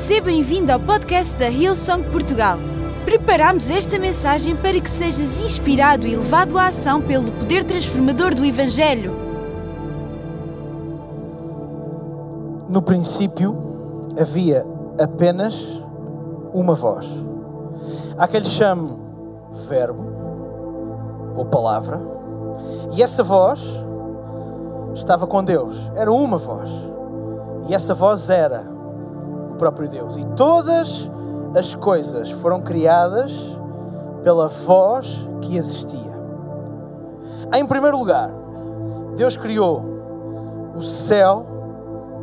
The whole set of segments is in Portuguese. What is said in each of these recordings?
Seja bem-vindo ao podcast da Hillsong Portugal. Preparamos esta mensagem para que sejas inspirado e levado à ação pelo poder transformador do Evangelho. No princípio havia apenas uma voz. Há que lhe chame verbo ou palavra, e essa voz estava com Deus, era uma voz, e essa voz era próprio Deus, e todas as coisas foram criadas pela voz que existia. Em primeiro lugar, Deus criou o céu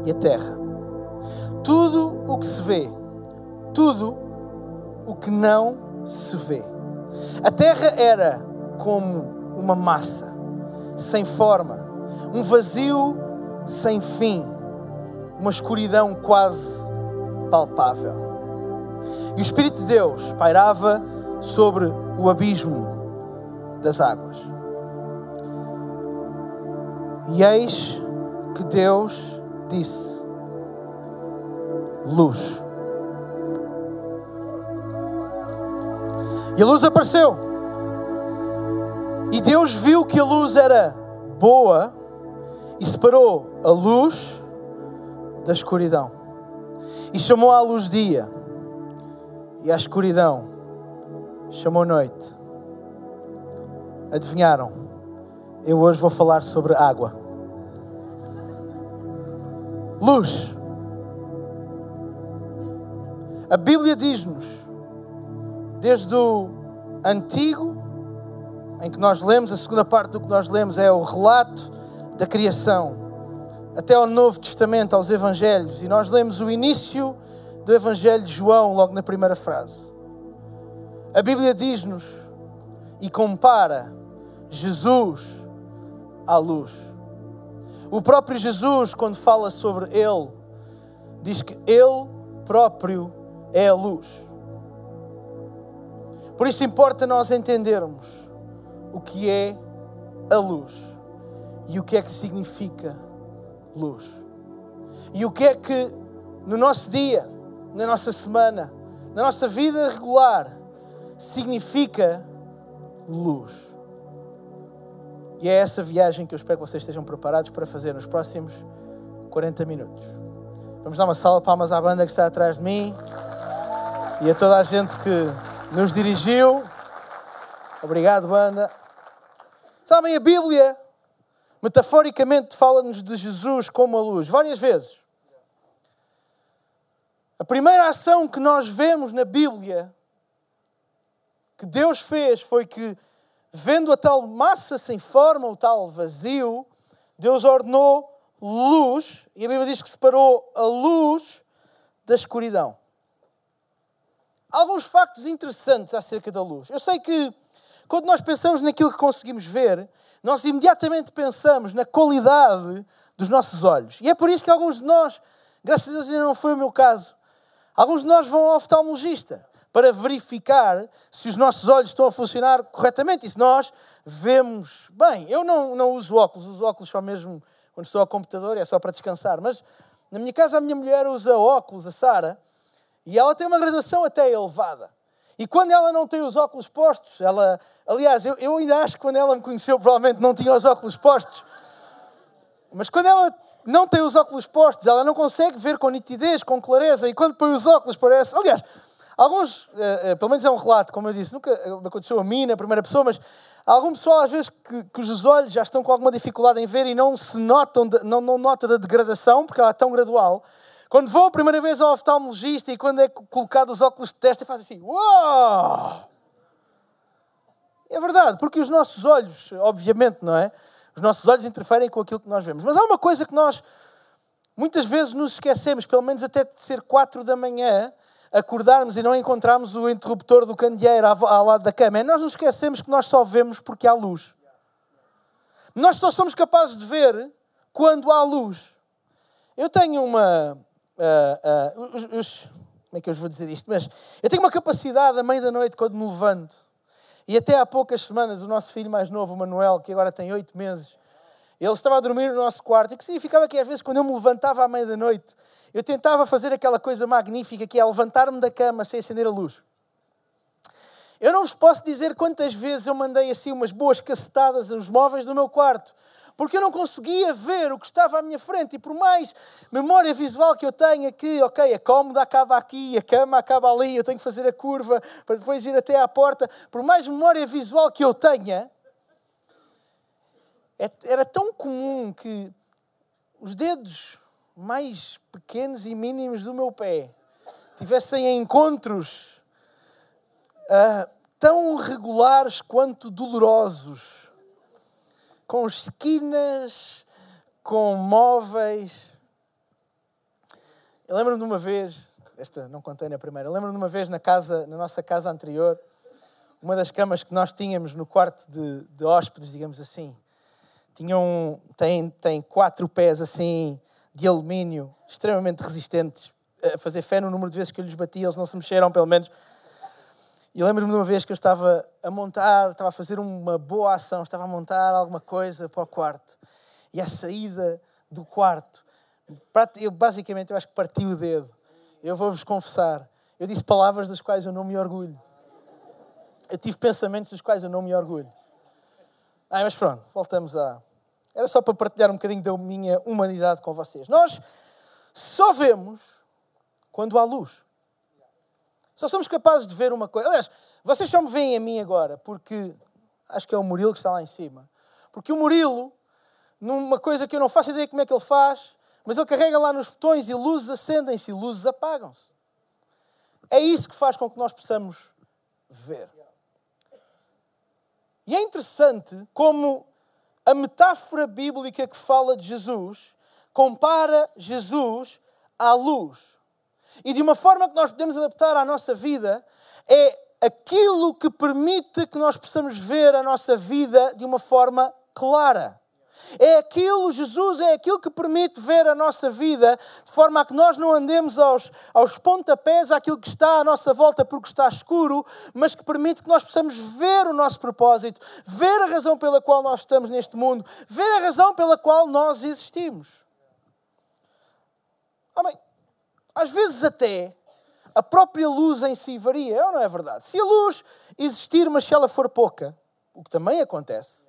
e a terra. Tudo o que se vê, tudo o que não se vê. A terra era como uma massa, sem forma, um vazio sem fim, uma escuridão quase palpável. E o Espírito de Deus pairava sobre o abismo das águas. E eis que Deus disse: Luz. E a luz apareceu. E Deus viu que a luz era boa e separou a luz da escuridão. E chamou à luz dia e à escuridão chamou noite. Adivinharam? Eu hoje vou falar sobre água. Luz. A Bíblia diz-nos, desde o Antigo, em que nós lemos, a segunda parte do que nós lemos é o relato da criação, até ao Novo Testamento, aos Evangelhos, e nós lemos o início do Evangelho de João, logo na primeira frase. A Bíblia diz-nos e compara Jesus à luz. O próprio Jesus, quando fala sobre Ele, diz que Ele próprio é a luz. Por isso importa nós entendermos o que é a luz e o que é que significa luz. E o que é que no nosso dia, na nossa semana, na nossa vida regular, significa luz. E é essa viagem que eu espero que vocês estejam preparados para fazer nos próximos 40 minutos. Vamos dar uma salva de palmas à banda que está atrás de mim e a toda a gente que nos dirigiu. Obrigado, banda. Sabem, a Bíblia, metaforicamente, fala-nos de Jesus como a luz, várias vezes. A primeira ação que nós vemos na Bíblia que Deus fez foi que, vendo a tal massa sem forma, o tal vazio, Deus ordenou luz, e a Bíblia diz que separou a luz da escuridão. Alguns factos interessantes acerca da luz. Eu sei que quando nós pensamos naquilo que conseguimos ver, nós imediatamente pensamos na qualidade dos nossos olhos. E é por isso que alguns de nós, graças a Deus ainda não foi o meu caso, alguns de nós vão ao oftalmologista para verificar se os nossos olhos estão a funcionar corretamente e se nós vemos bem. Eu não, não uso óculos, uso óculos só mesmo quando estou ao computador, é só para descansar. Mas na minha casa a minha mulher usa óculos, a Sara, e ela tem uma graduação até elevada. E quando ela não tem os óculos postos, ela, aliás, eu, eu ainda acho que quando ela me conheceu provavelmente não tinha os óculos postos. Mas quando ela não tem os óculos postos, ela não consegue ver com nitidez, com clareza, e quando põe os óculos parece. Aliás, alguns, uh, uh, pelo menos é um relato, como eu disse, nunca aconteceu a mim na primeira pessoa, mas há algum pessoal às vezes que, cujos olhos já estão com alguma dificuldade em ver e não se notam, de, não, não nota da degradação, porque ela é tão gradual. Quando vou a primeira vez ao oftalmologista e quando é colocado os óculos de testa, faz assim: Uou! É verdade, porque os nossos olhos, obviamente, não é? Os nossos olhos interferem com aquilo que nós vemos. Mas há uma coisa que nós muitas vezes nos esquecemos, pelo menos até de ser quatro da manhã, acordarmos e não encontrarmos o interruptor do candeeiro ao lado da cama. É nós nos esquecemos que nós só vemos porque há luz. Nós só somos capazes de ver quando há luz. Eu tenho uma, Uh, uh, os, os, como é que eu vos vou dizer isto? Mas eu tenho uma capacidade à meia da noite quando me levanto. E até há poucas semanas, o nosso filho mais novo, o Manuel, que agora tem oito meses, Ele estava a dormir no nosso quarto, o que significava que às vezes quando eu me levantava à meia da noite, eu tentava fazer aquela coisa magnífica que é levantar-me da cama sem acender a luz. Eu não vos posso dizer quantas vezes eu mandei assim umas boas cacetadas nos móveis do meu quarto, porque eu não conseguia ver o que estava à minha frente. E por mais memória visual que eu tenha, que, ok, a cómoda acaba aqui, a cama acaba ali, eu tenho que fazer a curva para depois ir até à porta, por mais memória visual que eu tenha, é, era tão comum que os dedos mais pequenos e mínimos do meu pé tivessem encontros uh, tão regulares quanto dolorosos, com esquinas, com móveis. Eu lembro-me de uma vez, esta não contei na primeira, lembro-me de uma vez na casa, na nossa casa anterior, uma das camas que nós tínhamos no quarto de, de hóspedes, digamos assim, tinham, tem, tem quatro pés assim de alumínio, extremamente resistentes, a fazer fé no número de vezes que eu lhes bati, eles não se mexeram, pelo menos. E lembro-me de uma vez que eu estava a montar, estava a fazer uma boa ação, estava a montar alguma coisa para o quarto. E a saída do quarto, eu, basicamente, eu acho que parti o dedo. Eu vou-vos confessar, eu disse palavras das quais eu não me orgulho. Eu tive pensamentos dos quais eu não me orgulho. Ah, mas pronto, voltamos a, era só para partilhar um bocadinho da minha humanidade com vocês. Nós só vemos quando há luz. Só somos capazes de ver uma coisa. Aliás, vocês só me veem a mim agora, porque acho que é o Murilo que está lá em cima. Porque o Murilo, numa coisa que eu não faço ideia como é que ele faz, mas ele carrega lá nos botões e luzes acendem-se e luzes apagam-se. É isso que faz com que nós possamos ver. E é interessante como a metáfora bíblica que fala de Jesus compara Jesus à luz. E de uma forma que nós podemos adaptar à nossa vida é aquilo que permite que nós possamos ver a nossa vida de uma forma clara. É aquilo, Jesus é aquilo que permite ver a nossa vida de forma a que nós não andemos aos, aos pontapés àquilo que está à nossa volta porque está escuro, mas que permite que nós possamos ver o nosso propósito, ver a razão pela qual nós estamos neste mundo, ver a razão pela qual nós existimos. Amém. Às vezes até a própria luz em si varia, ou não é verdade? Se a luz existir, mas se ela for pouca, o que também acontece,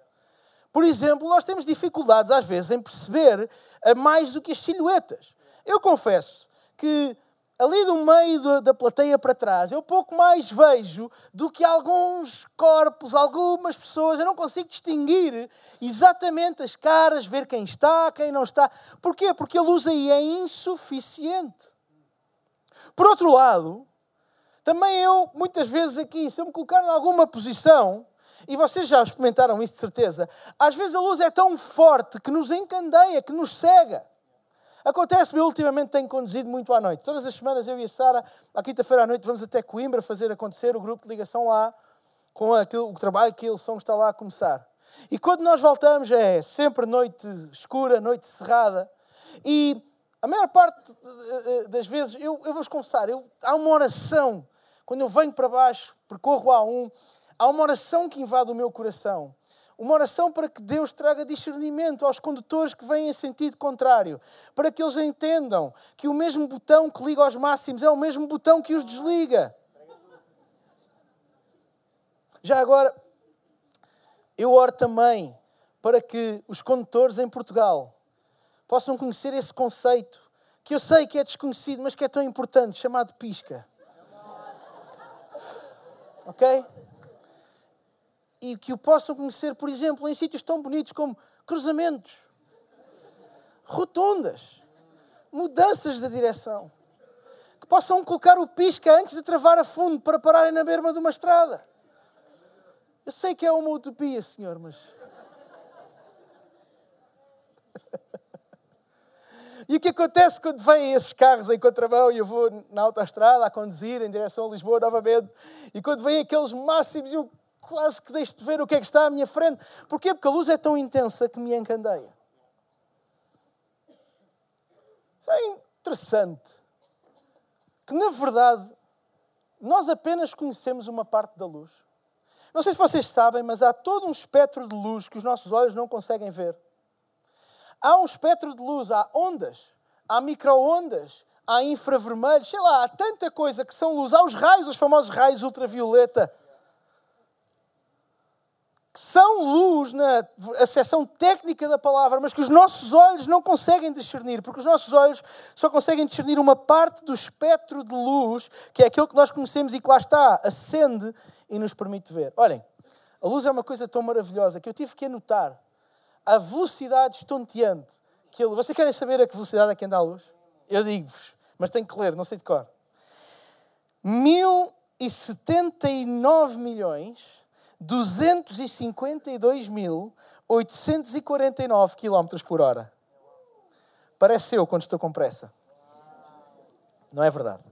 por exemplo, nós temos dificuldades às vezes em perceber mais do que as silhuetas. Eu confesso que ali do meio da plateia para trás, eu pouco mais vejo do que alguns corpos, algumas pessoas. Eu não consigo distinguir exatamente as caras, ver quem está, quem não está. Porquê? Porque a luz aí é insuficiente. Por outro lado, também eu, muitas vezes aqui, se eu me colocar em alguma posição, e vocês já experimentaram isso de certeza. Às vezes a luz é tão forte que nos encandeia, que nos cega. Acontece-me, ultimamente tenho conduzido muito à noite. Todas as semanas eu e a Sara, à quinta-feira à noite, vamos até Coimbra fazer acontecer o grupo de ligação lá, com o trabalho que eles são está lá a começar. E quando nós voltamos é sempre noite escura, noite cerrada. E a maior parte das vezes, eu, eu vou-vos confessar, eu, há uma oração, quando eu venho para baixo, percorro a um, há uma oração que invade o meu coração. Uma oração para que Deus traga discernimento aos condutores que vêm em sentido contrário, para que eles entendam que o mesmo botão que liga aos máximos é o mesmo botão que os desliga. Já agora, eu oro também para que os condutores em Portugal possam conhecer esse conceito, que eu sei que é desconhecido, mas que é tão importante, chamado pisca. Ok? e que o possam conhecer, por exemplo, em sítios tão bonitos como cruzamentos, rotundas, mudanças de direção. Que possam colocar o pisca antes de travar a fundo para pararem na berma de uma estrada. Eu sei que é uma utopia, Senhor, mas. E o que acontece quando vêm esses carros em contramão e eu vou na autoestrada a conduzir em direção a Lisboa novamente e quando vêm aqueles máximos eu quase que deixo de ver o que é que está à minha frente. Porquê? Porque a luz é tão intensa que me encandeia. Isso é interessante. Que na verdade nós apenas conhecemos uma parte da luz. Não sei se vocês sabem, mas há todo um espectro de luz que os nossos olhos não conseguem ver. Há um espectro de luz, há ondas, há microondas, há infravermelhos, sei lá, há tanta coisa que são luz. Há os raios, os famosos raios ultravioleta, que são luz na acessão técnica da palavra, mas que os nossos olhos não conseguem discernir, porque os nossos olhos só conseguem discernir uma parte do espectro de luz, que é aquilo que nós conhecemos e que lá está, acende e nos permite ver. Olhem, a luz é uma coisa tão maravilhosa que eu tive que anotar a velocidade estonteante que ele. Vocês querem saber a que velocidade é que anda a luz? Eu digo-vos, mas tenho que ler, não sei de cor. 1079 milhões 252.849 km por hora. Parece eu quando estou com pressa. Não é verdade?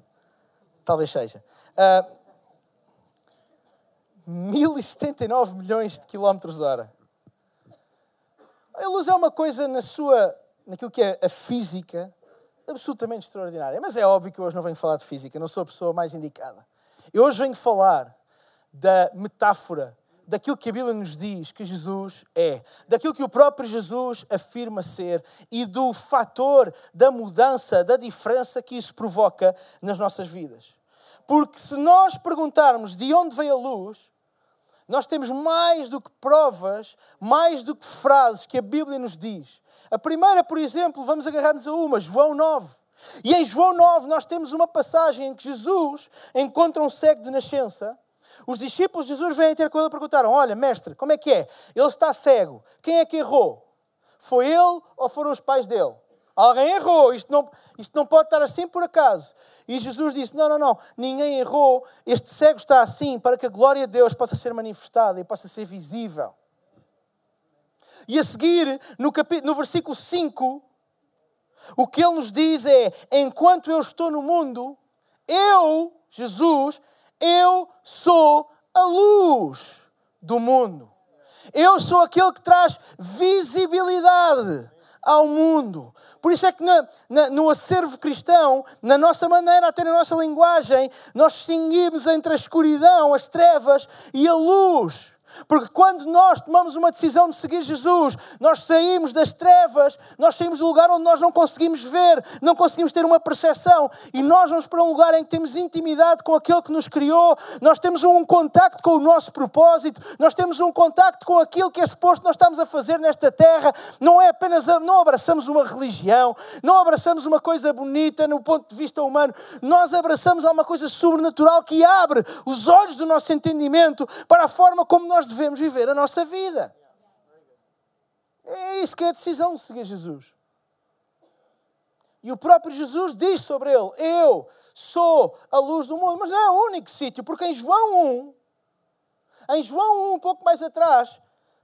Talvez seja. Uh, ah, 1079 milhões de quilómetros hora. A luz é uma coisa na sua, naquilo que é a física, absolutamente extraordinária. Mas é óbvio que hoje não venho falar de física, não sou a pessoa mais indicada. Eu hoje venho falar da metáfora, daquilo que a Bíblia nos diz que Jesus é, daquilo que o próprio Jesus afirma ser e do fator da mudança, da diferença que isso provoca nas nossas vidas. Porque se nós perguntarmos de onde veio a luz, nós temos mais do que provas, mais do que frases que a Bíblia nos diz. A primeira, por exemplo, vamos agarrar-nos a uma, João 9. E em João 9 nós temos uma passagem em que Jesus encontra um cego de nascença. Os discípulos de Jesus vêm ter com ele e perguntaram: Olha, mestre, como é que é? Ele está cego. Quem é que errou? Foi ele ou foram os pais dele? Alguém errou, isto não, isto não pode estar assim por acaso. E Jesus disse: Não, não, não, ninguém errou. Este cego está assim para que a glória de Deus possa ser manifestada e possa ser visível. E a seguir, no, capítulo, no versículo 5, o que ele nos diz é: Enquanto eu estou no mundo, eu, Jesus, eu sou a luz do mundo. Eu sou aquele que traz visibilidade ao mundo. Por isso é que na, na, no acervo cristão, na nossa maneira, até na nossa linguagem, nós distinguimos entre a escuridão, as trevas e a luz. Porque quando nós tomamos uma decisão de seguir Jesus, nós saímos das trevas, nós saímos do lugar onde nós não conseguimos ver, não conseguimos ter uma percepção, e nós vamos para um lugar em que temos intimidade com aquele que nos criou, nós temos um contacto com o nosso propósito, nós temos um contacto com aquilo que é suposto nós estamos a fazer nesta terra. Não é apenas, a, não abraçamos uma religião, não abraçamos uma coisa bonita no ponto de vista humano, nós abraçamos alguma coisa sobrenatural que abre os olhos do nosso entendimento para a forma como nós devemos viver a nossa vida. É isso que é a decisão de seguir Jesus. E o próprio Jesus diz sobre ele: Eu sou a luz do mundo. Mas não é o único sítio, porque em João 1, em João 1, um pouco mais atrás,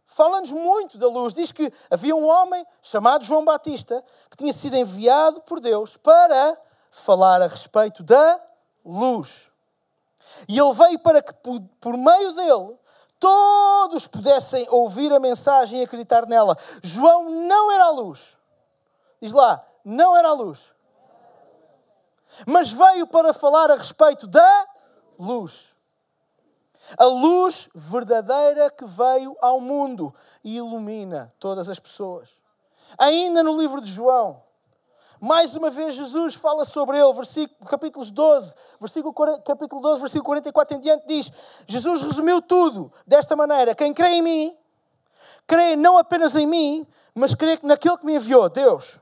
fala-nos muito da luz. Diz que havia um homem chamado João Batista que tinha sido enviado por Deus para falar a respeito da luz. E ele veio para que, por meio dele, todos pudessem ouvir a mensagem e acreditar nela. João não era a luz. Diz lá, não era a luz. Mas veio para falar a respeito da luz. A luz verdadeira que veio ao mundo e ilumina todas as pessoas. Ainda no livro de João, mais uma vez Jesus fala sobre ele, versículo, capítulos 12, versículo, capítulo 12, versículo 44 em diante diz, Jesus resumiu tudo desta maneira, quem crê em mim, crê não apenas em mim, mas crê naquele que me enviou, Deus.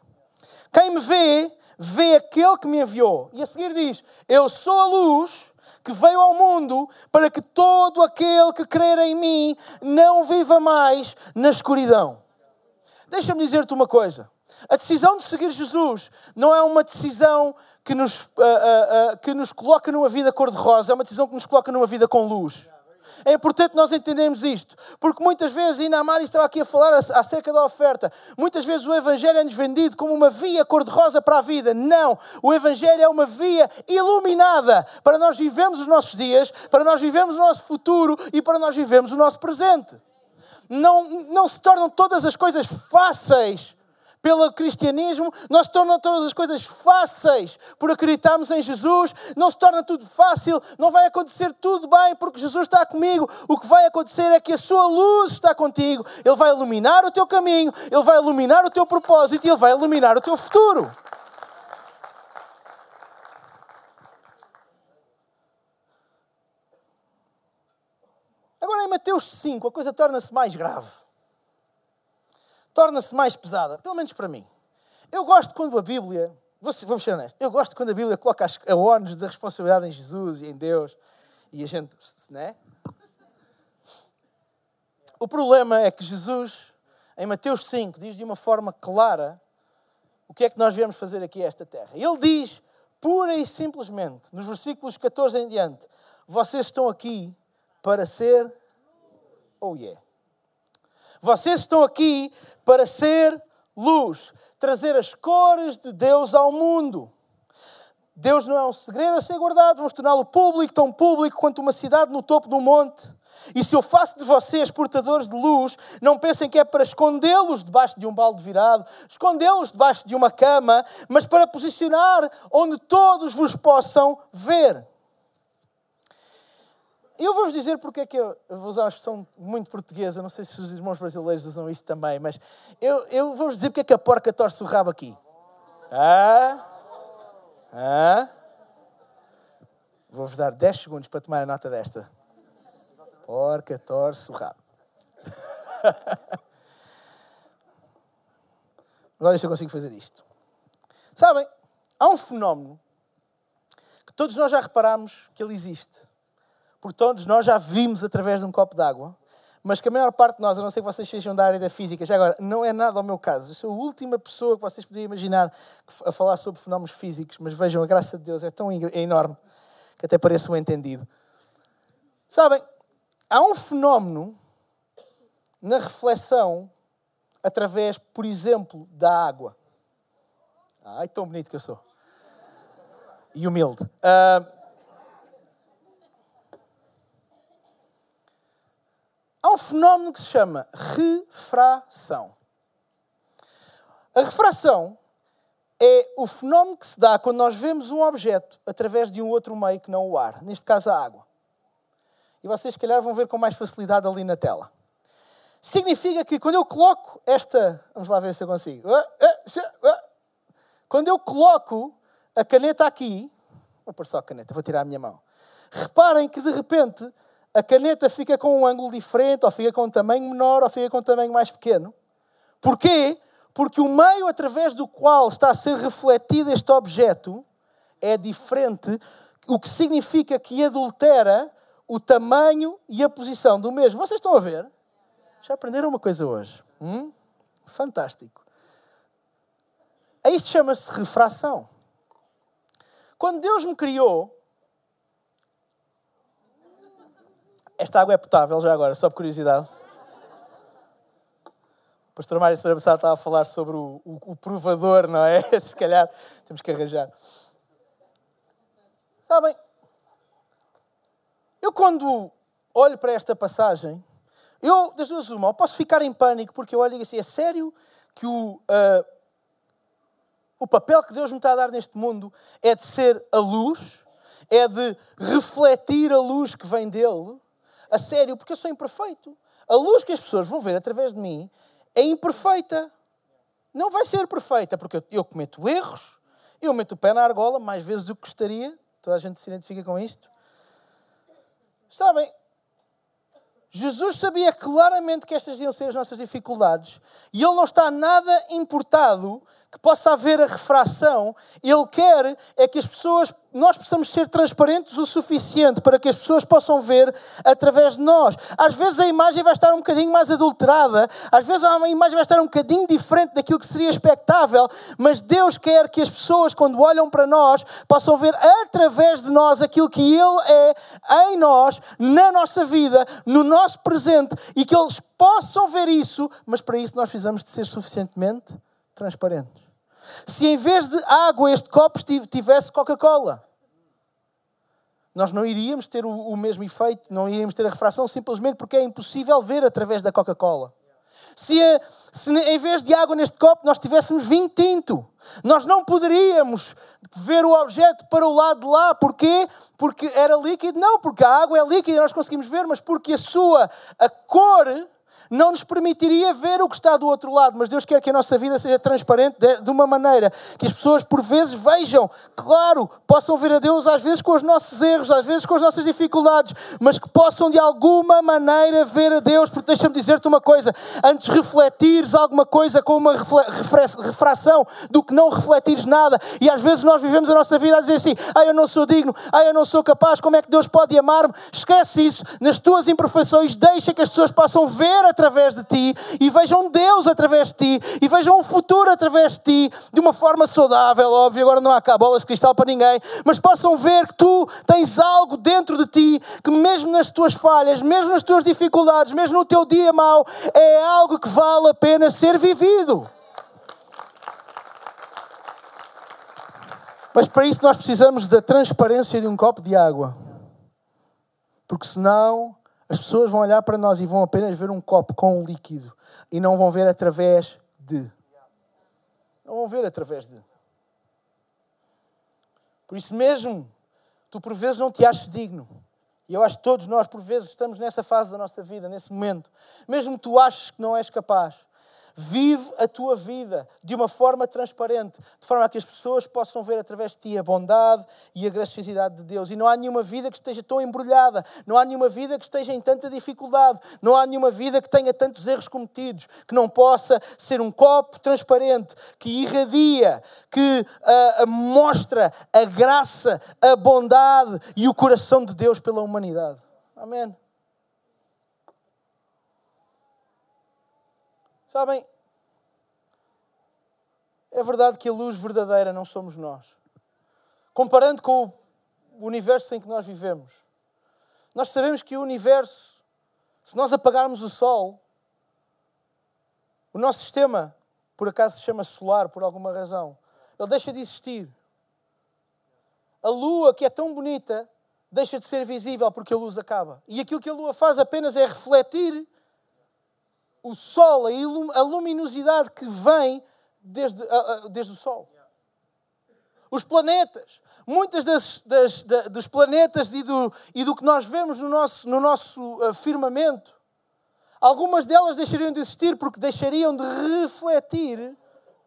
Quem me vê, vê aquele que me enviou. E a seguir diz, eu sou a luz que veio ao mundo para que todo aquele que crer em mim não viva mais na escuridão. Deixa-me dizer-te uma coisa. A decisão de seguir Jesus não é uma decisão que nos, uh, uh, uh, que nos coloca numa vida cor-de-rosa, é uma decisão que nos coloca numa vida com luz. É importante nós entendermos isto, porque muitas vezes, ainda a Mari estava aqui a falar acerca da oferta, muitas vezes o Evangelho é-nos vendido como uma via cor-de-rosa para a vida. Não! O Evangelho é uma via iluminada para nós vivemos os nossos dias, para nós vivemos o nosso futuro e para nós vivemos o nosso presente. Não, não se tornam todas as coisas fáceis pelo cristianismo, não se tornam todas as coisas fáceis por acreditarmos em Jesus, não se torna tudo fácil, não vai acontecer tudo bem porque Jesus está comigo. O que vai acontecer é que a sua luz está contigo, Ele vai iluminar o teu caminho, Ele vai iluminar o teu propósito e Ele vai iluminar o teu futuro. Agora em Mateus 5 a coisa torna-se mais grave torna-se mais pesada, pelo menos para mim. Eu gosto quando a Bíblia, vou ser honesto, eu gosto quando a Bíblia coloca a ONU da responsabilidade em Jesus e em Deus e a gente, né? O problema é que Jesus, em Mateus 5, diz de uma forma clara o que é que nós viemos fazer aqui a esta terra. Ele diz, pura e simplesmente, nos versículos 14 em diante, vocês estão aqui para ser, oh yeah, vocês estão aqui para ser luz, trazer as cores de Deus ao mundo. Deus não é um segredo a ser guardado, vamos torná-lo público, tão público quanto uma cidade no topo de um monte. E se eu faço de vocês portadores de luz, não pensem que é para escondê-los debaixo de um balde virado, escondê-los debaixo de uma cama, mas para posicionar onde todos vos possam ver. Eu vou-vos dizer porque é que eu, eu, vou usar uma expressão muito portuguesa, não sei se os irmãos brasileiros usam isto também, mas eu, eu vou-vos dizer porque é que a porca torce o rabo aqui. Ah? Ah? Vou-vos dar 10 segundos para tomar a nota desta. Porca torce o rabo. Agora se eu consigo fazer isto. Sabem, há um fenómeno que todos nós já reparamos que ele existe porque todos nós já vimos através de um copo d'água, mas que a maior parte de nós, a não ser que vocês sejam da área da física, já agora, não é nada ao meu caso. Eu sou a última pessoa que vocês podiam imaginar a falar sobre fenómenos físicos, mas vejam, a graça de Deus é tão é enorme que até parece um entendido. Sabem, há um fenómeno na reflexão através, por exemplo, da água. Ai, tão bonito que eu sou. E humilde. Uh, há um fenómeno que se chama refração. A refração é o fenómeno que se dá quando nós vemos um objeto através de um outro meio que não o ar, neste caso a água. E vocês, se calhar, vão ver com mais facilidade ali na tela. Significa que quando eu coloco esta. Vamos lá ver se eu consigo. Ah, ah, ah, quando eu coloco a caneta aqui. Vou pôr só a caneta, vou tirar a minha mão. Reparem que de repente a caneta fica com um ângulo diferente, ou fica com um tamanho menor, ou fica com um tamanho mais pequeno. Porquê? Porque o meio através do qual está a ser refletido este objeto é diferente, o que significa que adultera o tamanho e a posição do mesmo. Vocês estão a ver? Já aprenderam uma coisa hoje? Hum? Fantástico. A isto chama-se refração. Quando Deus me criou, Esta água é potável já agora, só por curiosidade. O pastor Mário semana passada estava a falar sobre o, o, o provador, não é? Se calhar temos que arranjar. Sabem, eu quando olho para esta passagem, eu, das duas uma, posso ficar em pânico porque eu olho e digo assim, é sério que o, uh, o papel que Deus me está a dar neste mundo é de ser a luz, é de refletir a luz que vem dele, a sério, porque eu sou imperfeito. A luz que as pessoas vão ver através de mim é imperfeita. Não vai ser perfeita, porque eu cometo erros, eu meto o pé na argola mais vezes do que gostaria. Toda a gente se identifica com isto. Sabem, Jesus sabia claramente que estas iam ser as nossas dificuldades e Ele não está nada importado que possa haver a refração. Ele quer é que as pessoas nós precisamos ser transparentes o suficiente para que as pessoas possam ver através de nós. Às vezes a imagem vai estar um bocadinho mais adulterada, às vezes a imagem vai estar um bocadinho diferente daquilo que seria expectável, mas Deus quer que as pessoas, quando olham para nós, possam ver através de nós aquilo que Ele é em nós, na nossa vida, no nosso presente e que eles possam ver isso, mas para isso nós precisamos de ser suficientemente transparentes. Se em vez de água este copo tivesse Coca-Cola, nós não iríamos ter o, mesmo efeito, não iríamos ter a refração simplesmente porque é impossível ver através da Coca-Cola. Se, a, se em vez de água neste copo nós tivéssemos vinho tinto, nós não poderíamos ver o objeto para o lado de lá. Porquê? Porque era líquido? Não, porque a água é líquida e nós conseguimos ver, mas porque a sua a cor não nos permitiria ver o que está do outro lado. Mas Deus quer que a nossa vida seja transparente de uma maneira que as pessoas, por vezes, vejam, claro, possam ver a Deus, às vezes com os nossos erros, às vezes com as nossas dificuldades, mas que possam de alguma maneira ver a Deus. Porque deixa-me dizer-te uma coisa: antes refletires alguma coisa com uma refração do que não refletires nada. E às vezes nós vivemos a nossa vida a dizer assim: ah, eu não sou digno, ah, eu não sou capaz, como é que Deus pode amar-me? Esquece isso, nas tuas imperfeições, deixa que as pessoas possam ver a através de ti e vejam Deus através de ti e vejam o futuro através de ti de uma forma saudável, óbvio. Agora não há cá bolas de cristal para ninguém, mas possam ver que tu tens algo dentro de ti que, mesmo nas tuas falhas, mesmo nas tuas dificuldades, mesmo no teu dia mau, é algo que vale a pena ser vivido. Mas para isso nós precisamos da transparência de um copo de água. Porque senão as pessoas vão olhar para nós e vão apenas ver um copo com um líquido e não vão ver através de. Não vão ver através de. Por isso mesmo, tu por vezes não te achas digno. E eu acho que todos nós, por vezes, estamos nessa fase da nossa vida, nesse momento. Mesmo tu achas que não és capaz, Vive a tua vida de uma forma transparente, de forma a que as pessoas possam ver através de ti a bondade e a graciosidade de Deus. E não há nenhuma vida que esteja tão embrulhada, não há nenhuma vida que esteja em tanta dificuldade, não há nenhuma vida que tenha tantos erros cometidos, que não possa ser um copo transparente, que irradia, que uh, mostra a graça, a bondade e o coração de Deus pela humanidade. Amém. Sabem, é verdade que a luz verdadeira não somos nós. Comparando com o universo em que nós vivemos, nós sabemos que o universo, se nós apagarmos o Sol, o nosso sistema, por acaso se chama solar por alguma razão, ele deixa de existir. A Lua, que é tão bonita, deixa de ser visível porque a luz acaba. E aquilo que a Lua faz apenas é refletir o Sol, a luminosidade que vem desde, desde o Sol. Os planetas. Muitas das, das, das, dos planetas e do, e do que nós vemos no nosso, no nosso firmamento, algumas delas deixariam de existir porque deixariam de refletir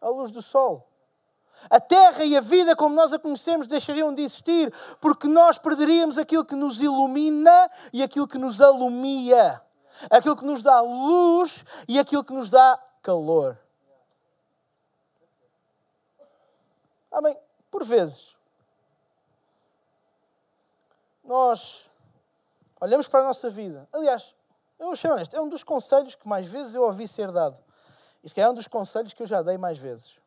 a luz do Sol. A terra e a vida como nós a conhecemos deixariam de existir porque nós perderíamos aquilo que nos ilumina e aquilo que nos alumia aquilo que nos dá luz e aquilo que nos dá calor. Amém? Por vezes, nós olhamos para a nossa vida. Aliás, eu vou ser honesto, é um dos conselhos que mais vezes eu ouvi ser dado. Isso é um dos conselhos que eu já dei mais vezes.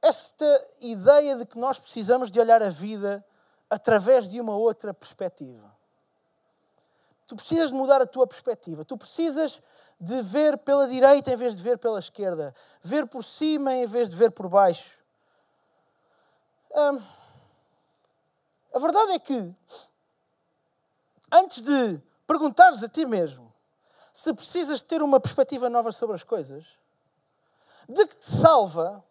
Esta ideia de que nós precisamos de olhar a vida através de uma outra perspectiva. Tu precisas de mudar a tua perspectiva. Tu precisas de ver pela direita em vez de ver pela esquerda. Ver por cima em vez de ver por baixo. Hum, a verdade é que, antes de perguntares a ti mesmo se precisas ter uma perspectiva nova sobre as coisas, de que te salva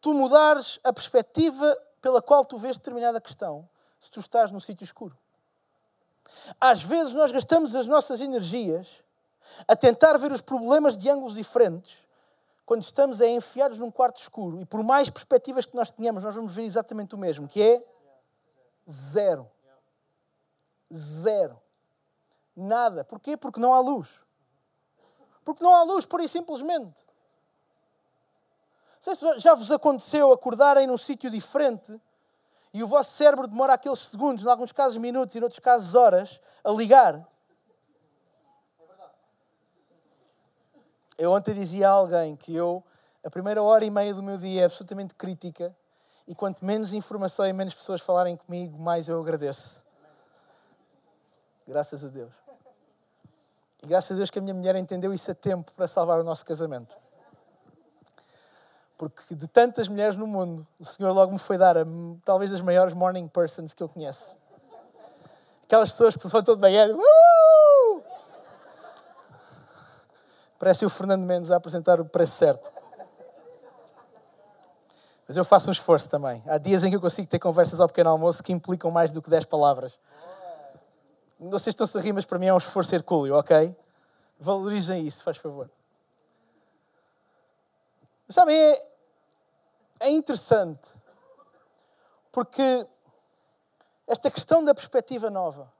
tu mudares a perspectiva pela qual tu vês determinada questão se tu estás no sítio escuro? Às vezes nós gastamos as nossas energias a tentar ver os problemas de ângulos diferentes quando estamos a enfiados num quarto escuro e por mais perspectivas que nós tenhamos, nós vamos ver exatamente o mesmo, que é zero. Zero. Nada. Porquê? Porque não há luz. Porque não há luz, pura e simplesmente. Não sei se já vos aconteceu acordarem num sítio diferente e o vosso cérebro demora aqueles segundos, em alguns casos minutos e em outros casos horas, a ligar. Eu ontem dizia a alguém que eu, a primeira hora e meia do meu dia é absolutamente crítica e quanto menos informação e menos pessoas falarem comigo, mais eu agradeço. Graças a Deus. E graças a Deus que a minha mulher entendeu isso a tempo para salvar o nosso casamento. Porque de tantas mulheres no mundo, o Senhor logo me foi dar a, talvez das maiores morning persons que eu conheço. Aquelas pessoas que se levantam de manhã, uh! Parece o Fernando Mendes a apresentar o preço certo. Mas eu faço um esforço também. Há dias em que eu consigo ter conversas ao pequeno almoço que implicam mais do que 10 palavras. Vocês estão-se a rir, mas para mim é um esforço hercúleo, ok? Valorizem isso, faz favor. Sabem, é, é interessante, porque esta questão da perspectiva nova.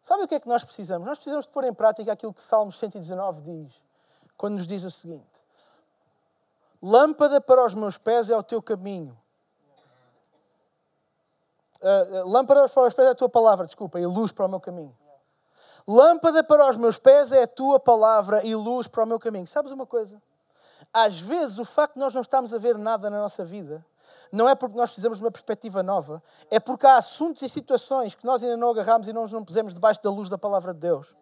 Sabe o que é que nós precisamos? Nós precisamos de pôr em prática aquilo que Salmos 119 diz, quando nos diz o seguinte: Lâmpada para os meus pés é o teu caminho. Uh, uh, lâmpada para os pés é a tua palavra, desculpa, e luz para o meu caminho. Lâmpada para os meus pés é a tua palavra e luz para o meu caminho. Sabes uma coisa? Às vezes o facto de nós não estarmos a ver nada na nossa vida não é porque nós fizemos uma perspectiva nova, é porque há assuntos e situações que nós ainda não agarramos e nós não pusemos debaixo da luz da palavra de Deus.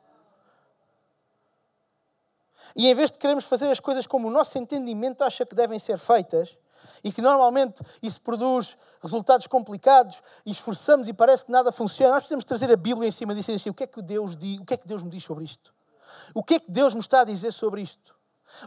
E em vez de queremos fazer as coisas como o nosso entendimento acha que devem ser feitas, e que normalmente isso produz resultados complicados e esforçamos e parece que nada funciona, nós precisamos trazer a Bíblia em cima e dizer assim, o que é que Deus diz, o que é que Deus me diz sobre isto? O que é que Deus me está a dizer sobre isto?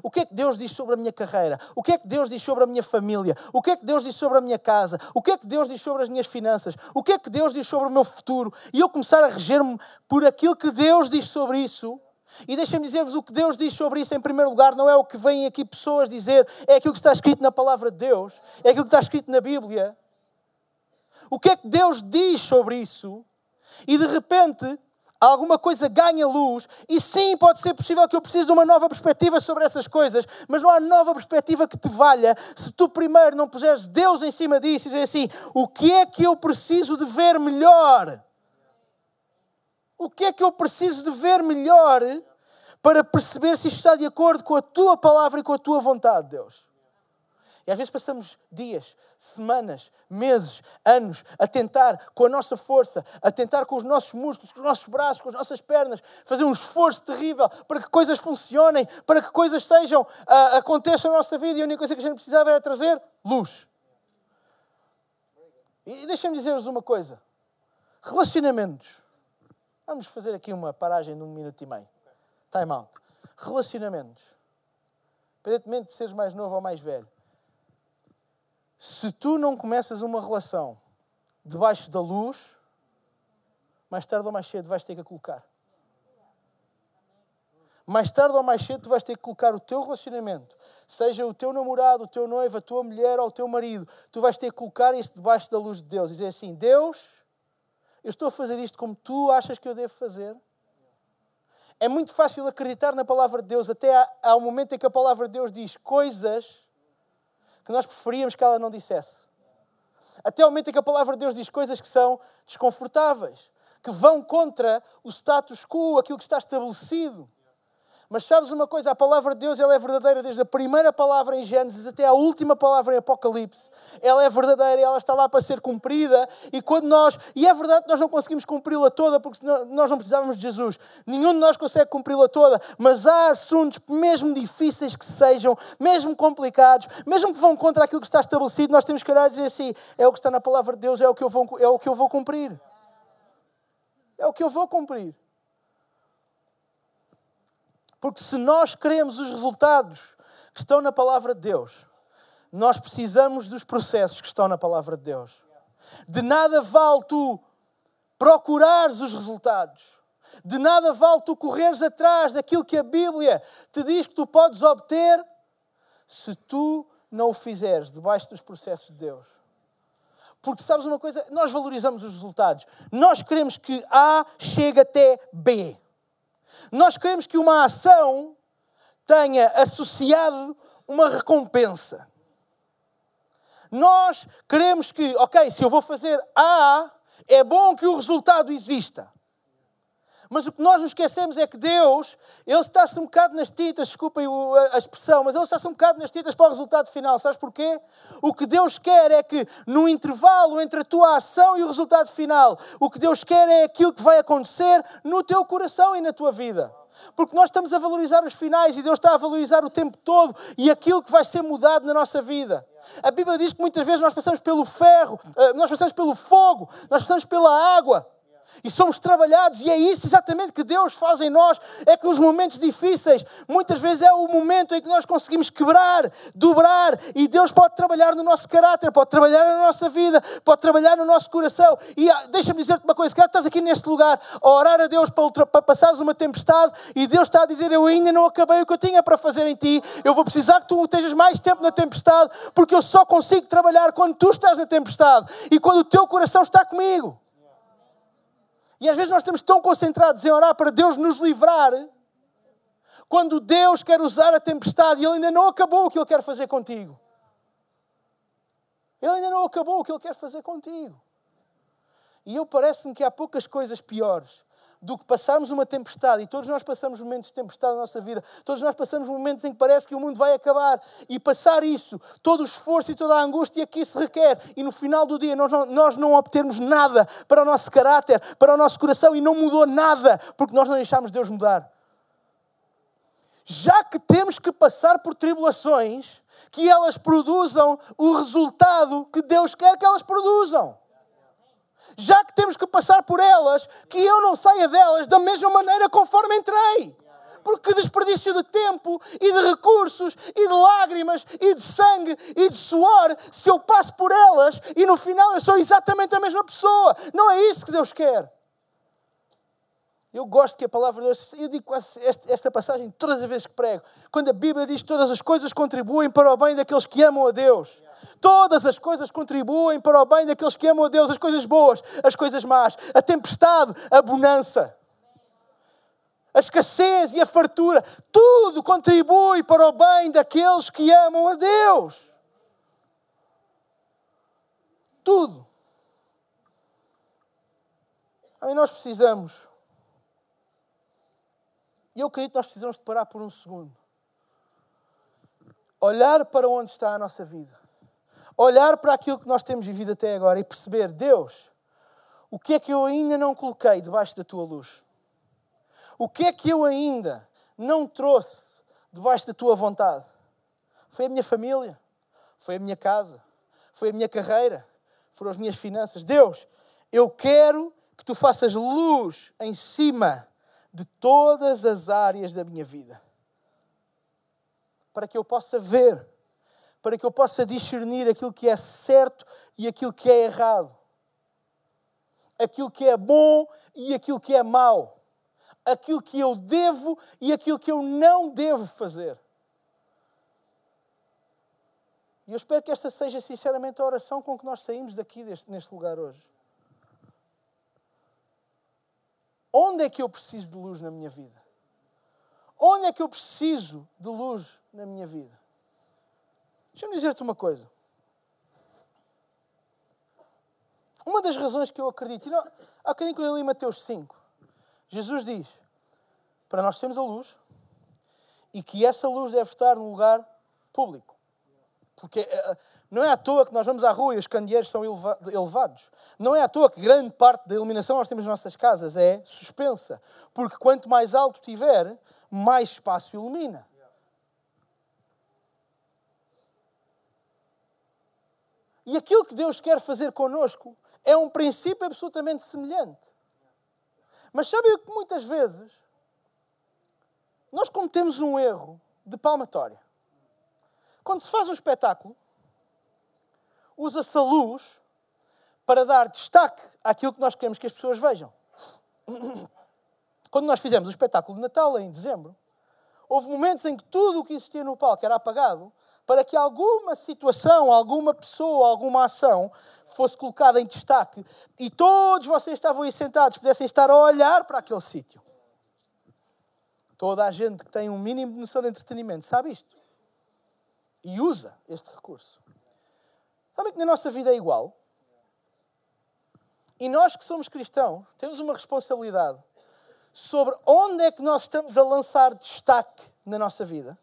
O que é que Deus diz sobre a minha carreira? O que é que Deus diz sobre a minha família? O que é que Deus diz sobre a minha casa? O que é que Deus diz sobre as minhas finanças? O que é que Deus diz sobre o meu futuro? E eu começar a reger-me por aquilo que Deus diz sobre isso. E deixem-me dizer-vos o que Deus diz sobre isso em primeiro lugar, não é o que vêm aqui pessoas dizer, é aquilo que está escrito na palavra de Deus, é aquilo que está escrito na Bíblia. O que é que Deus diz sobre isso? E de repente alguma coisa ganha luz, e sim, pode ser possível que eu precise de uma nova perspectiva sobre essas coisas, mas não há nova perspectiva que te valha se tu primeiro não puseres Deus em cima disso e dizer assim: o que é que eu preciso de ver melhor? O que é que eu preciso de ver melhor para perceber se isto está de acordo com a tua palavra e com a tua vontade, Deus? E às vezes passamos dias, semanas, meses, anos a tentar com a nossa força, a tentar com os nossos músculos, com os nossos braços, com as nossas pernas, fazer um esforço terrível para que coisas funcionem, para que coisas sejam, uh, aconteçam na nossa vida. E a única coisa que a gente precisava era trazer luz. E deixem-me dizer-vos uma coisa: relacionamentos. Vamos fazer aqui uma paragem de um minuto e meio. Time out. Relacionamentos. Independentemente de seres mais novo ou mais velho se tu não começas uma relação debaixo da luz, mais tarde ou mais cedo vais ter que a colocar. Mais tarde ou mais cedo tu vais ter que colocar o teu relacionamento, seja o teu namorado, o teu noivo, a tua mulher ou o teu marido, tu vais ter que colocar isso debaixo da luz de Deus e dizer assim: Deus, eu estou a fazer isto como tu achas que eu devo fazer. É muito fácil acreditar na palavra de Deus, até ao momento em que a palavra de Deus diz coisas que nós preferíamos que ela não dissesse. Até o momento em que a palavra de Deus diz coisas que são desconfortáveis, que vão contra o status quo, aquilo que está estabelecido. Mas sabes uma coisa? A palavra de Deus ela é verdadeira desde a primeira palavra em Gênesis até a última palavra em Apocalipse. Ela é verdadeira e ela está lá para ser cumprida. E quando nós. E é verdade que nós não conseguimos cumpri-la toda porque nós não precisávamos de Jesus. Nenhum de nós consegue cumpri-la toda. Mas há assuntos, mesmo difíceis que sejam, mesmo complicados, mesmo que vão contra aquilo que está estabelecido, nós temos que olhar e dizer assim: é o que está na palavra de Deus, é o que eu vou, é o que eu vou cumprir. É o que eu vou cumprir. Porque se nós queremos os resultados que estão na palavra de Deus, nós precisamos dos processos que estão na palavra de Deus. De nada vale tu procurares os resultados. De nada vale tu correres atrás daquilo que a Bíblia te diz que tu podes obter se tu não o fizeres debaixo dos processos de Deus. Porque sabes uma coisa? Nós valorizamos os resultados. Nós queremos que A chegue até B. Nós queremos que uma ação tenha associado uma recompensa. Nós queremos que, ok, se eu vou fazer A, é bom que o resultado exista. Mas o que nós nos esquecemos é que Deus, Ele está-se um bocado nas titas, desculpem a expressão, mas Ele está-se um bocado nas titas para o resultado final. Sabes porquê? O que Deus quer é que no intervalo entre a tua ação e o resultado final, o que Deus quer é aquilo que vai acontecer no teu coração e na tua vida. Porque nós estamos a valorizar os finais e Deus está a valorizar o tempo todo e aquilo que vai ser mudado na nossa vida. A Bíblia diz que muitas vezes nós passamos pelo ferro, eh, nós passamos pelo fogo, nós passamos pela água. E somos trabalhados, e é isso exatamente que Deus faz em nós. É que nos momentos difíceis, muitas vezes é o momento em que nós conseguimos quebrar, dobrar, e Deus pode trabalhar no nosso caráter, pode trabalhar na nossa vida, pode trabalhar no nosso coração. E ah, deixa-me dizer-te uma coisa: quero estás aqui neste lugar a orar a Deus para, para passares uma tempestade, e Deus está a dizer: Eu ainda não acabei o que eu tinha para fazer em ti, eu vou precisar que tu estejas mais tempo na tempestade, porque eu só consigo trabalhar quando tu estás na tempestade e quando o teu coração está comigo. E às vezes nós estamos tão concentrados em orar para Deus nos livrar, quando Deus quer usar a tempestade e Ele ainda não acabou o que Ele quer fazer contigo. Ele ainda não acabou o que Ele quer fazer contigo. E eu parece-me que há poucas coisas piores do que passarmos uma tempestade, e todos nós passamos momentos de tempestade na nossa vida, todos nós passamos momentos em que parece que o mundo vai acabar, e passar isso, todo o esforço e toda a angústia que isso requer, e no final do dia nós não, nós não obtermos nada para o nosso caráter, para o nosso coração, e não mudou nada, porque nós não deixámos Deus mudar. Já que temos que passar por tribulações, que elas produzam o resultado que Deus quer que elas produzam já que temos que passar por elas, que eu não saia delas da mesma maneira conforme entrei. Porque desperdício de tempo e de recursos e de lágrimas e de sangue e de suor se eu passo por elas e no final eu sou exatamente a mesma pessoa. Não é isso que Deus quer. Eu gosto que a palavra de Deus, eu digo esta passagem todas as vezes que prego, quando a Bíblia diz que todas as coisas contribuem para o bem daqueles que amam a Deus. Todas as coisas contribuem para o bem daqueles que amam a Deus, as coisas boas, as coisas más, a tempestade, a bonança, a escassez e a fartura, tudo contribui para o bem daqueles que amam a Deus. Tudo. Aí nós precisamos e eu acredito que nós precisamos de parar por um segundo. Olhar para onde está a nossa vida. Olhar para aquilo que nós temos vivido até agora e perceber, Deus, o que é que eu ainda não coloquei debaixo da tua luz? O que é que eu ainda não trouxe debaixo da tua vontade? Foi a minha família, foi a minha casa, foi a minha carreira, foram as minhas finanças. Deus, eu quero que tu faças luz em cima de todas as áreas da minha vida. Para que eu possa ver, para que eu possa discernir aquilo que é certo e aquilo que é errado. Aquilo que é bom e aquilo que é mau. Aquilo que eu devo e aquilo que eu não devo fazer. E eu espero que esta seja sinceramente a oração com que nós saímos daqui deste, neste lugar hoje. Onde é que eu preciso de luz na minha vida? Onde é que eu preciso de luz na minha vida? Deixa-me dizer-te uma coisa. Uma das razões que eu acredito, e não, eu li Mateus 5, Jesus diz para nós termos a luz e que essa luz deve estar no lugar público. Porque eh, não é à toa que nós vamos à rua e os candeeiros são elevados. Não é à toa que grande parte da iluminação que nós temos nas nossas casas é suspensa. Porque quanto mais alto tiver, mais espaço ilumina. E aquilo que Deus quer fazer connosco é um princípio absolutamente semelhante. Mas sabe que muitas vezes nós cometemos um erro de palmatória. Quando se faz um espetáculo, usa-se a luz para dar destaque àquilo que nós queremos que as pessoas vejam. Quando nós fizemos o espetáculo de Natal, em dezembro, houve momentos em que tudo o que existia no palco era apagado para que alguma situação, alguma pessoa, alguma ação fosse colocada em destaque e todos vocês estavam aí sentados, pudessem estar a olhar para aquele sítio. Toda a gente que tem um mínimo de noção de entretenimento sabe isto e usa este recurso. Sabem que na nossa vida é igual? E nós que somos cristãos temos uma responsabilidade sobre onde é que nós estamos a lançar destaque na nossa vida.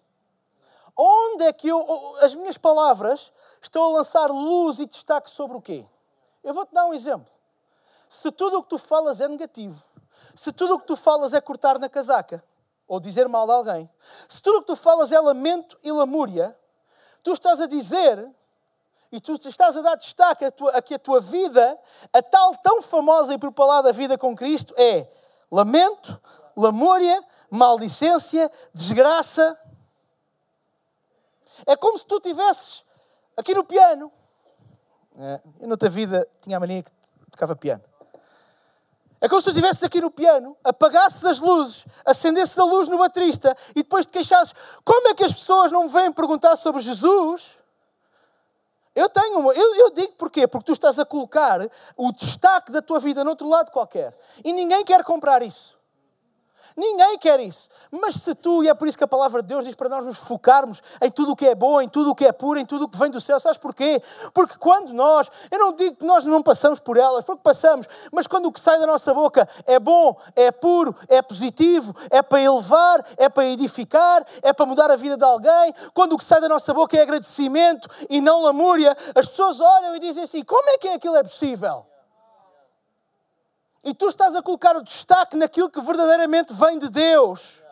Onde é que eu, as minhas palavras estão a lançar luz e destaque sobre o quê? Eu vou-te dar um exemplo. Se tudo o que tu falas é negativo, se tudo o que tu falas é cortar na casaca, ou dizer mal de alguém, se tudo o que tu falas é lamento e lamúria, tu estás a dizer e tu estás a dar destaque a, tua, a que a tua vida, a tal tão famosa e propalada vida com Cristo, é lamento, lamúria, maldicência, desgraça. É como se tu tivesses aqui no piano. É, eu, noutra vida, tinha a mania que tocava piano. É como se tu estivesses aqui no piano, apagasses as luzes, acendesses a luz no baterista e depois te queixasses: como é que as pessoas não me vêm perguntar sobre Jesus? Eu tenho uma, eu, eu digo porquê? Porque tu estás a colocar o destaque da tua vida noutro lado qualquer. E ninguém quer comprar isso. Ninguém quer isso. Mas se tu, e é por isso que a palavra de Deus diz para nós nos focarmos em tudo o que é bom, em tudo o que é puro, em tudo o que vem do céu, sabes porquê? Porque quando nós, eu não digo que nós não passamos por elas, porque passamos, mas quando o que sai da nossa boca é bom, é puro, é positivo, é para elevar, é para edificar, é para mudar a vida de alguém, quando o que sai da nossa boca é agradecimento e não lamúria, as pessoas olham e dizem assim: como é que aquilo é possível? E tu estás a colocar o destaque naquilo que verdadeiramente vem de Deus.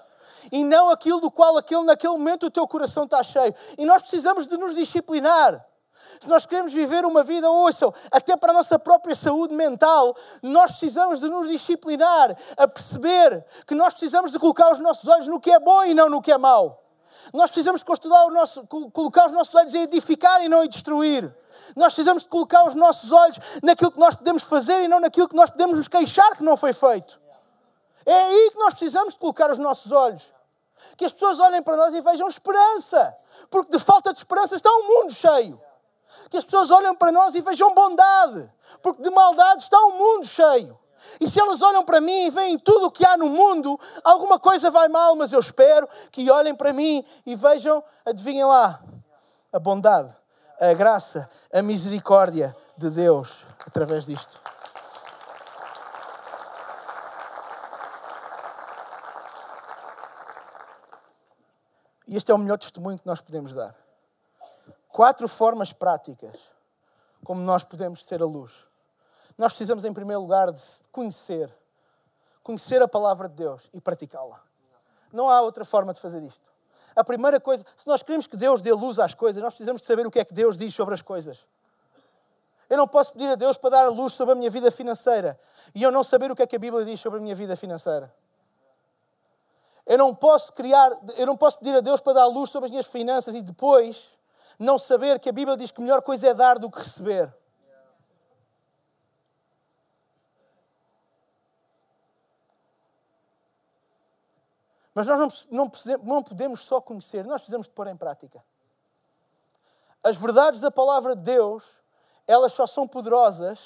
E não aquilo do qual aquele, naquele momento o teu coração está cheio. E nós precisamos de nos disciplinar. Se nós queremos viver uma vida, ouçam, até para a nossa própria saúde mental, nós precisamos de nos disciplinar a perceber que nós precisamos de colocar os nossos olhos no que é bom e não no que é mau. Nós precisamos nosso, colocar os nossos olhos em edificar e não em destruir. Nós precisamos colocar os nossos olhos naquilo que nós podemos fazer e não naquilo que nós podemos nos queixar que não foi feito. É aí que nós precisamos colocar os nossos olhos. Que as pessoas olhem para nós e vejam esperança. Porque de falta de esperança está um mundo cheio. Que as pessoas olhem para nós e vejam bondade. Porque de maldade está um mundo cheio. E se elas olham para mim e veem tudo o que há no mundo, alguma coisa vai mal, mas eu espero que olhem para mim e vejam, adivinhem lá, a bondade a graça, a misericórdia de Deus através disto. E este é o melhor testemunho que nós podemos dar. Quatro formas práticas como nós podemos ser a luz. Nós precisamos, em primeiro lugar, de conhecer. Conhecer a palavra de Deus e praticá-la. Não há outra forma de fazer isto. A primeira coisa, se nós queremos que Deus dê luz às coisas, nós precisamos de saber o que é que Deus diz sobre as coisas. Eu não posso pedir a Deus para dar a luz sobre a minha vida financeira e eu não saber o que é que a Bíblia diz sobre a minha vida financeira. Eu não posso criar, eu não posso pedir a Deus para dar a luz sobre as minhas finanças e depois não saber que a Bíblia diz que melhor coisa é dar do que receber. Mas nós não, não, podemos só conhecer, nós precisamos de pôr em prática. As verdades da palavra de Deus, elas só são poderosas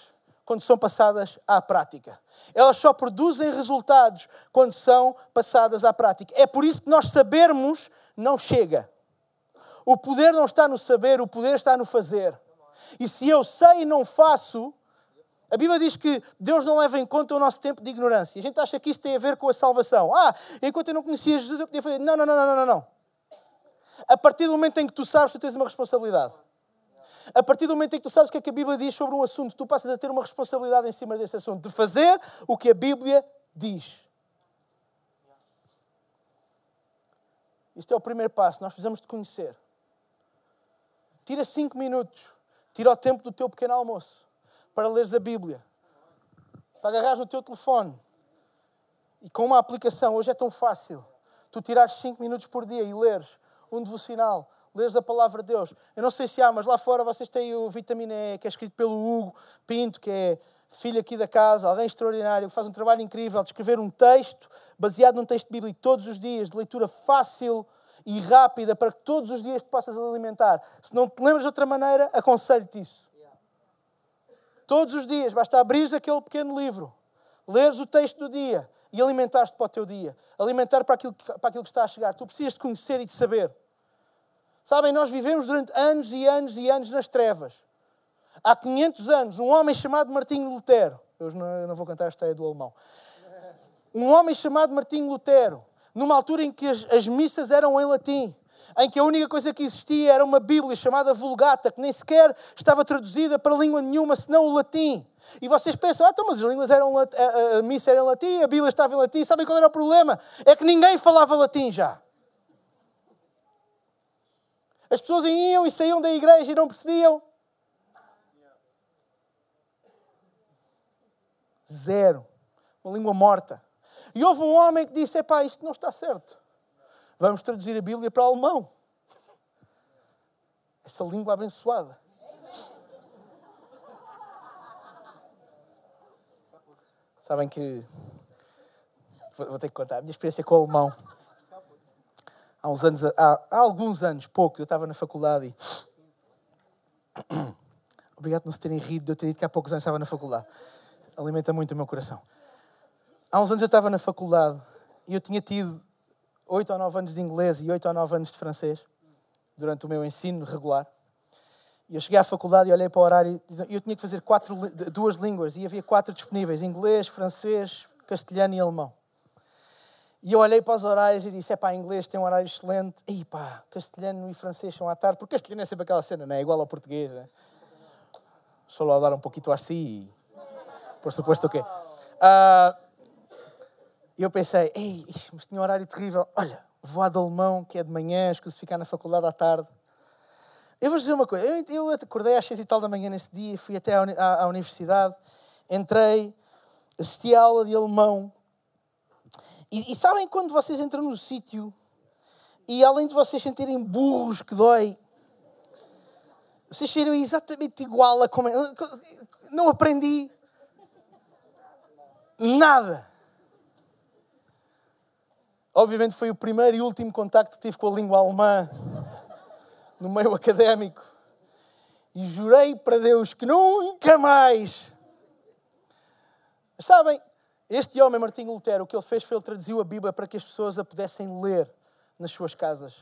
quando são passadas à prática. Elas só produzem resultados quando são passadas à prática. É por isso que nós sabermos não chega. O poder não está no saber, o poder está no fazer. E se eu sei e não faço, a Bíblia diz que Deus não leva em conta o nosso tempo de ignorância. A gente acha que isso tem a ver com a salvação. Ah, enquanto eu não conhecia Jesus, eu podia fazer. Não, não, não, não, não, não. A partir do momento em que tu sabes, tu tens uma responsabilidade. A partir do momento em que tu sabes o que é que a Bíblia diz sobre um assunto, tu passas a ter uma responsabilidade em cima desse assunto, de fazer o que a Bíblia diz. Isto é o primeiro passo, nós precisamos de conhecer. Tira cinco minutos, tira o tempo do teu pequeno almoço para leres a Bíblia, para agarrares no teu telefone e com uma aplicação, hoje é tão fácil, tu tirares 5 minutos por dia e leres um devocional, leres a palavra de Deus. Eu não sei se há, mas lá fora vocês têm o Vitamina E, que é escrito pelo Hugo Pinto, que é filho aqui da casa, alguém extraordinário, que faz um trabalho incrível de escrever um texto baseado num texto bíblico todos os dias, de leitura fácil e rápida, para que todos os dias te possas alimentar. Se não te lembras de outra maneira, aconselho-te isso. Todos os dias, basta abrires aquele pequeno livro, leres o texto do dia e alimentares-te para o teu dia. Alimentar para aquilo, que, para aquilo que está a chegar. Tu precisas de conhecer e de saber. Sabem, nós vivemos durante anos e anos e anos nas trevas. Há 500 anos, um homem chamado Martinho Lutero, eu não, vou contar a história do alemão, um homem chamado Martinho Lutero, numa altura em que as, as missas eram em latim, em que a única coisa que existia era uma Bíblia chamada Vulgata, que nem sequer estava traduzida para língua nenhuma senão o latim. E vocês pensam, ah, então, mas as línguas eram, a, a missa era em latim, a Bíblia estava em latim. Sabem qual era o problema? É que ninguém falava latim já. As pessoas iam e saíam da igreja e não percebiam. Zero. Uma língua morta. E houve um homem que disse: Epá, isto não está certo. Vamos traduzir a Bíblia para alemão. Essa língua abençoada. Sabem que. Vou ter que contar a minha experiência com o alemão. Há uns anos, há, há alguns anos, pouco, eu estava na faculdade e. Obrigado por não se terem rido de eu ter dito que há poucos anos estava na faculdade. Alimenta muito o meu coração. Há uns anos eu estava na faculdade e eu tinha tido oito ou nove anos de inglês e oito ou nove anos de francês durante o meu ensino regular. E eu cheguei à faculdade e olhei para o horário e eu tinha que fazer quatro, duas línguas e havia quatro disponíveis: inglês, francês, castelhano e alemão. E eu olhei para os horários e disse: é pá, inglês tem um horário excelente. E pá, castelhano e francês são à tarde, porque castelhano é sempre aquela cena, não é? Igual ao português, né? Só dar um pouquinho assim, por suposto o quê? Uh, e eu pensei, ei, mas tinha um horário terrível. Olha, voar de alemão, que é de manhã, escuso ficar na faculdade à tarde. Eu vou dizer uma coisa, eu, eu acordei às seis e tal da manhã nesse dia, fui até à, à, à universidade, entrei, assisti à aula de alemão. E, e sabem quando vocês entram no sítio e além de vocês sentirem burros que dói, vocês viram exatamente igual a como. Não aprendi nada. Obviamente foi o primeiro e último contacto que tive com a língua alemã no meio académico. E jurei para Deus que nunca mais. Mas sabem, este homem, Martinho Lutero, o que ele fez foi ele traduziu a Bíblia para que as pessoas a pudessem ler nas suas casas.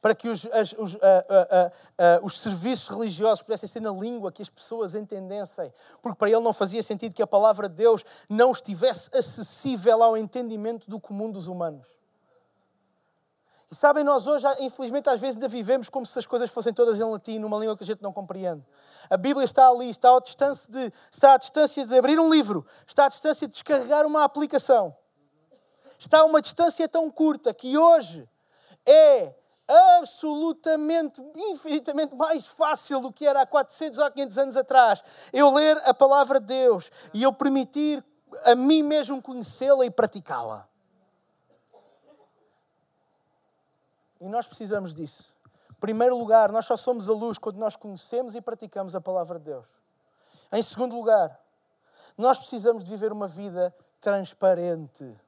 Para que os, as, os, os serviços religiosos pudessem ser na língua que as pessoas entendessem. Porque para ele não fazia sentido que a palavra de Deus não estivesse acessível ao entendimento do comum dos humanos. E sabem, nós hoje, infelizmente, às vezes ainda vivemos como se as coisas fossem todas em latim, numa língua que a gente não compreende. A Bíblia está ali, está à distância de, está à distância de abrir um livro, está à distância de descarregar uma aplicação. Está a uma distância tão curta que hoje é absolutamente, infinitamente mais fácil do que era há 400 ou 500 anos atrás. Eu ler a palavra de Deus e eu permitir a mim mesmo conhecê-la e praticá-la. E nós precisamos disso. Em primeiro lugar, nós só somos a luz quando nós conhecemos e praticamos a palavra de Deus. Em segundo lugar, nós precisamos de viver uma vida transparente.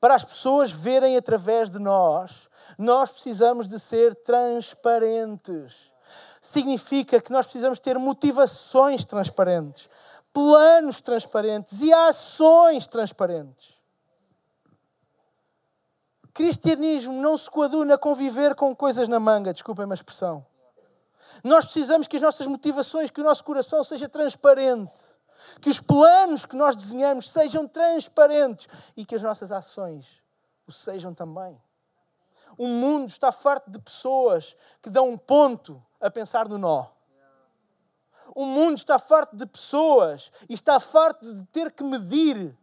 Para as pessoas verem através de nós, nós precisamos de ser transparentes. Significa que nós precisamos ter motivações transparentes, planos transparentes e ações transparentes. Cristianismo não se coaduna a conviver com coisas na manga, desculpem a expressão. Nós precisamos que as nossas motivações, que o nosso coração seja transparente, que os planos que nós desenhamos sejam transparentes e que as nossas ações o sejam também. O mundo está farto de pessoas que dão um ponto a pensar no nó. O mundo está farto de pessoas e está farto de ter que medir.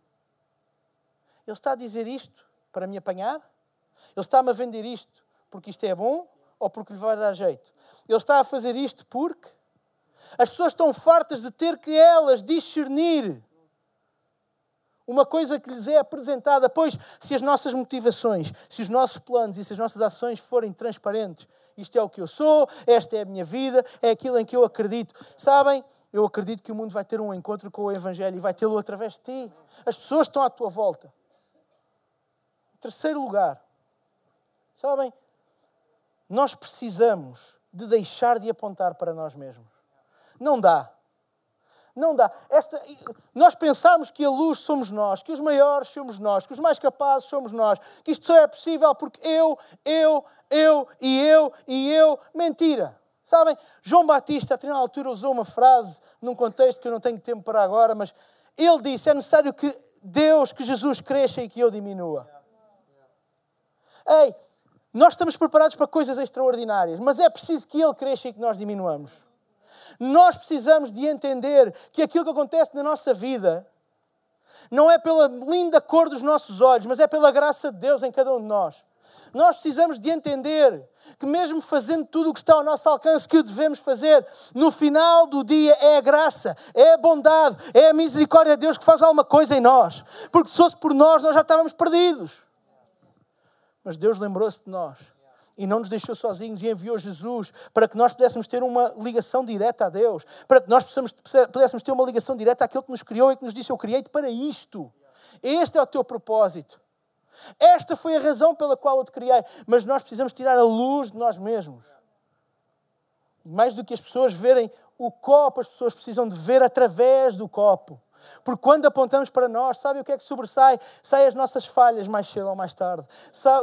Ele está a dizer isto para me apanhar? Ele está-me a vender isto porque isto é bom ou porque lhe vai dar jeito. Ele está a fazer isto porque as pessoas estão fartas de ter que elas discernir uma coisa que lhes é apresentada. Pois, se as nossas motivações, se os nossos planos e se as nossas ações forem transparentes, isto é o que eu sou, esta é a minha vida, é aquilo em que eu acredito. Sabem, eu acredito que o mundo vai ter um encontro com o Evangelho e vai tê-lo através de ti. As pessoas estão à tua volta. Em terceiro lugar, Sabem? Nós precisamos de deixar de apontar para nós mesmos. Não dá. Não dá. Esta, nós pensamos que a luz somos nós, que os maiores somos nós, que os mais capazes somos nós, que isto só é possível porque eu, eu, eu e eu e eu. Mentira. Sabem? João Batista, a determinada altura, usou uma frase num contexto que eu não tenho tempo para agora, mas ele disse: é necessário que Deus, que Jesus cresça e que eu diminua. Ei, nós estamos preparados para coisas extraordinárias, mas é preciso que Ele cresça e que nós diminuamos. Nós precisamos de entender que aquilo que acontece na nossa vida não é pela linda cor dos nossos olhos, mas é pela graça de Deus em cada um de nós. Nós precisamos de entender que, mesmo fazendo tudo o que está ao nosso alcance, que o devemos fazer, no final do dia é a graça, é a bondade, é a misericórdia de Deus que faz alguma coisa em nós. Porque se fosse por nós, nós já estávamos perdidos. Mas Deus lembrou-se de nós e não nos deixou sozinhos e enviou Jesus para que nós pudéssemos ter uma ligação direta a Deus, para que nós pudéssemos ter uma ligação direta àquele que nos criou e que nos disse: Eu criei-te para isto. Este é o teu propósito. Esta foi a razão pela qual eu te criei. Mas nós precisamos tirar a luz de nós mesmos. Mais do que as pessoas verem o copo, as pessoas precisam de ver através do copo. Porque quando apontamos para nós, sabe o que é que sobressai? Sai as nossas falhas mais cedo ou mais tarde.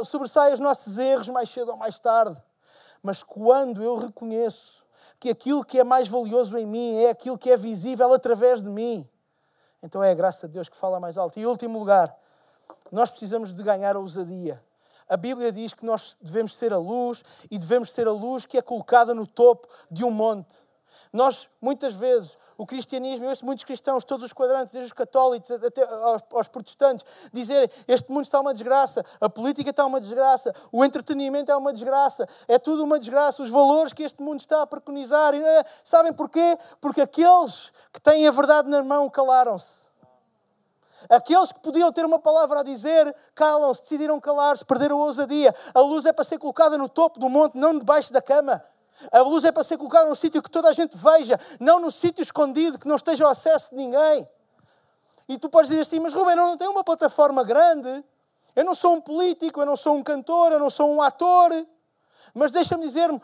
Sobressai os nossos erros mais cedo ou mais tarde. Mas quando eu reconheço que aquilo que é mais valioso em mim é aquilo que é visível através de mim, então é a graça de Deus que fala mais alto. E último lugar, nós precisamos de ganhar a ousadia. A Bíblia diz que nós devemos ser a luz e devemos ser a luz que é colocada no topo de um monte. Nós, muitas vezes, o cristianismo, eu ouço muitos cristãos, todos os quadrantes, desde os católicos até aos, aos protestantes, dizer este mundo está uma desgraça, a política está uma desgraça, o entretenimento é uma desgraça, é tudo uma desgraça, os valores que este mundo está a preconizar. E, é, sabem porquê? Porque aqueles que têm a verdade na mão calaram-se. Aqueles que podiam ter uma palavra a dizer, calam-se, decidiram calar-se, perderam a ousadia. A luz é para ser colocada no topo do monte, não debaixo da cama. A luz é para ser colocada num sítio que toda a gente veja, não num sítio escondido, que não esteja ao acesso de ninguém. E tu podes dizer assim, mas Rubem, eu não tenho uma plataforma grande, eu não sou um político, eu não sou um cantor, eu não sou um ator. Mas deixa-me dizer-me,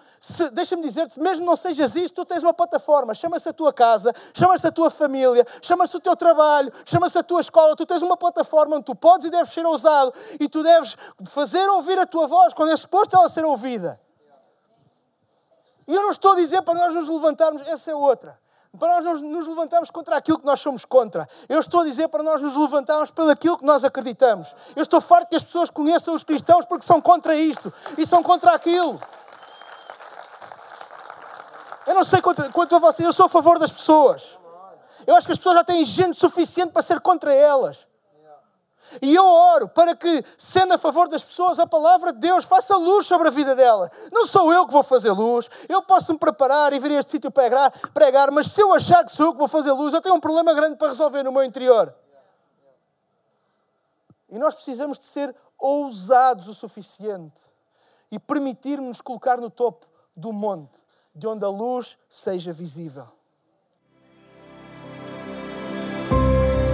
deixa-me dizer-te, mesmo não sejas isto, tu tens uma plataforma, chama-se a tua casa, chama-se a tua família, chama-se o teu trabalho, chama-se a tua escola, tu tens uma plataforma onde tu podes e deves ser ousado e tu deves fazer ouvir a tua voz quando é suposto ela ser ouvida. E eu não estou a dizer para nós nos levantarmos, essa é outra. Para nós nos levantarmos contra aquilo que nós somos contra. Eu estou a dizer para nós nos levantarmos pelo aquilo que nós acreditamos. Eu estou farto que as pessoas conheçam os cristãos porque são contra isto e são contra aquilo. Eu não sei quanto, quanto a vocês, eu sou a favor das pessoas. Eu acho que as pessoas já têm gente suficiente para ser contra elas. E eu oro para que, sendo a favor das pessoas, a palavra de Deus faça luz sobre a vida dela. Não sou eu que vou fazer luz. Eu posso me preparar e vir a este sítio pregar, pregar, mas se eu achar que sou eu que vou fazer luz, eu tenho um problema grande para resolver no meu interior. E nós precisamos de ser ousados o suficiente e permitirmos colocar no topo do monte, de onde a luz seja visível.